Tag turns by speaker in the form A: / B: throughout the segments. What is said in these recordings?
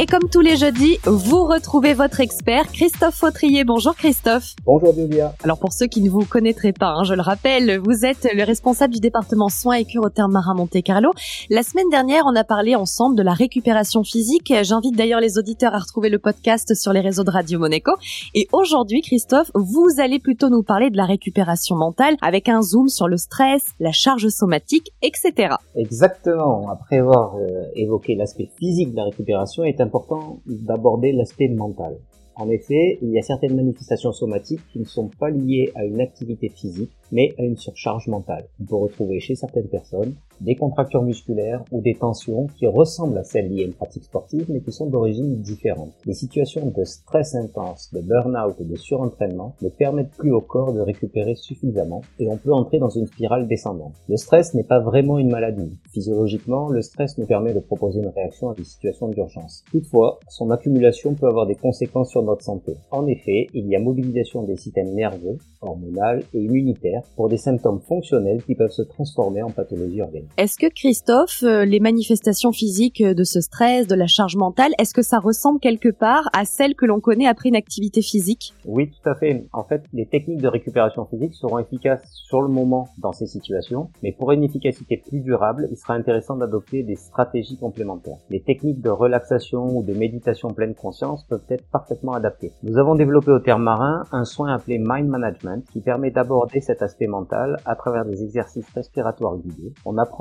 A: Et comme tous les jeudis, vous retrouvez votre expert, Christophe Fautrier. Bonjour Christophe.
B: Bonjour Julia.
A: Alors pour ceux qui ne vous connaîtraient pas, hein, je le rappelle, vous êtes le responsable du département soins et cure au terme marin Monte Carlo. La semaine dernière, on a parlé ensemble de la récupération physique. J'invite d'ailleurs les auditeurs à retrouver le podcast sur les réseaux de Radio Monaco. Et aujourd'hui, Christophe, vous allez plutôt nous parler de la récupération mentale avec un zoom sur le stress, la charge somatique, etc.
B: Exactement. Après avoir euh, évoqué l'aspect physique de la récupération, est important d'aborder l'aspect mental. En effet, il y a certaines manifestations somatiques qui ne sont pas liées à une activité physique, mais à une surcharge mentale. On peut retrouver chez certaines personnes des contractures musculaires ou des tensions qui ressemblent à celles liées à une pratique sportive mais qui sont d'origine différente. Les situations de stress intense, de burn-out et de surentraînement ne permettent plus au corps de récupérer suffisamment et on peut entrer dans une spirale descendante. Le stress n'est pas vraiment une maladie. Physiologiquement, le stress nous permet de proposer une réaction à des situations d'urgence. Toutefois, son accumulation peut avoir des conséquences sur notre santé. En effet, il y a mobilisation des systèmes nerveux, hormonal et immunitaires pour des symptômes fonctionnels qui peuvent se transformer en pathologie organique.
A: Est-ce que Christophe, euh, les manifestations physiques de ce stress, de la charge mentale, est-ce que ça ressemble quelque part à celles que l'on connaît après une activité physique?
B: Oui, tout à fait. En fait, les techniques de récupération physique seront efficaces sur le moment dans ces situations, mais pour une efficacité plus durable, il sera intéressant d'adopter des stratégies complémentaires. Les techniques de relaxation ou de méditation pleine conscience peuvent être parfaitement adaptées. Nous avons développé au terme marin un soin appelé Mind Management qui permet d'aborder cet aspect mental à travers des exercices respiratoires guidés.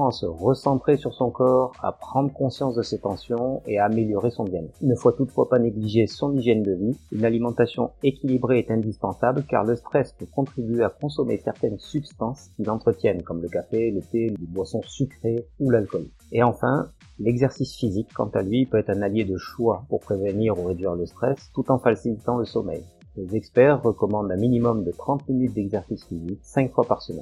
B: À se recentrer sur son corps, à prendre conscience de ses tensions et à améliorer son bien-être. Il ne faut toutefois pas négliger son hygiène de vie. Une alimentation équilibrée est indispensable car le stress peut contribuer à consommer certaines substances qui l'entretiennent comme le café, le thé, les boissons sucrées ou l'alcool. Et enfin, L'exercice physique, quant à lui, peut être un allié de choix pour prévenir ou réduire le stress tout en facilitant le sommeil. Les experts recommandent un minimum de 30 minutes d'exercice physique 5 fois par semaine.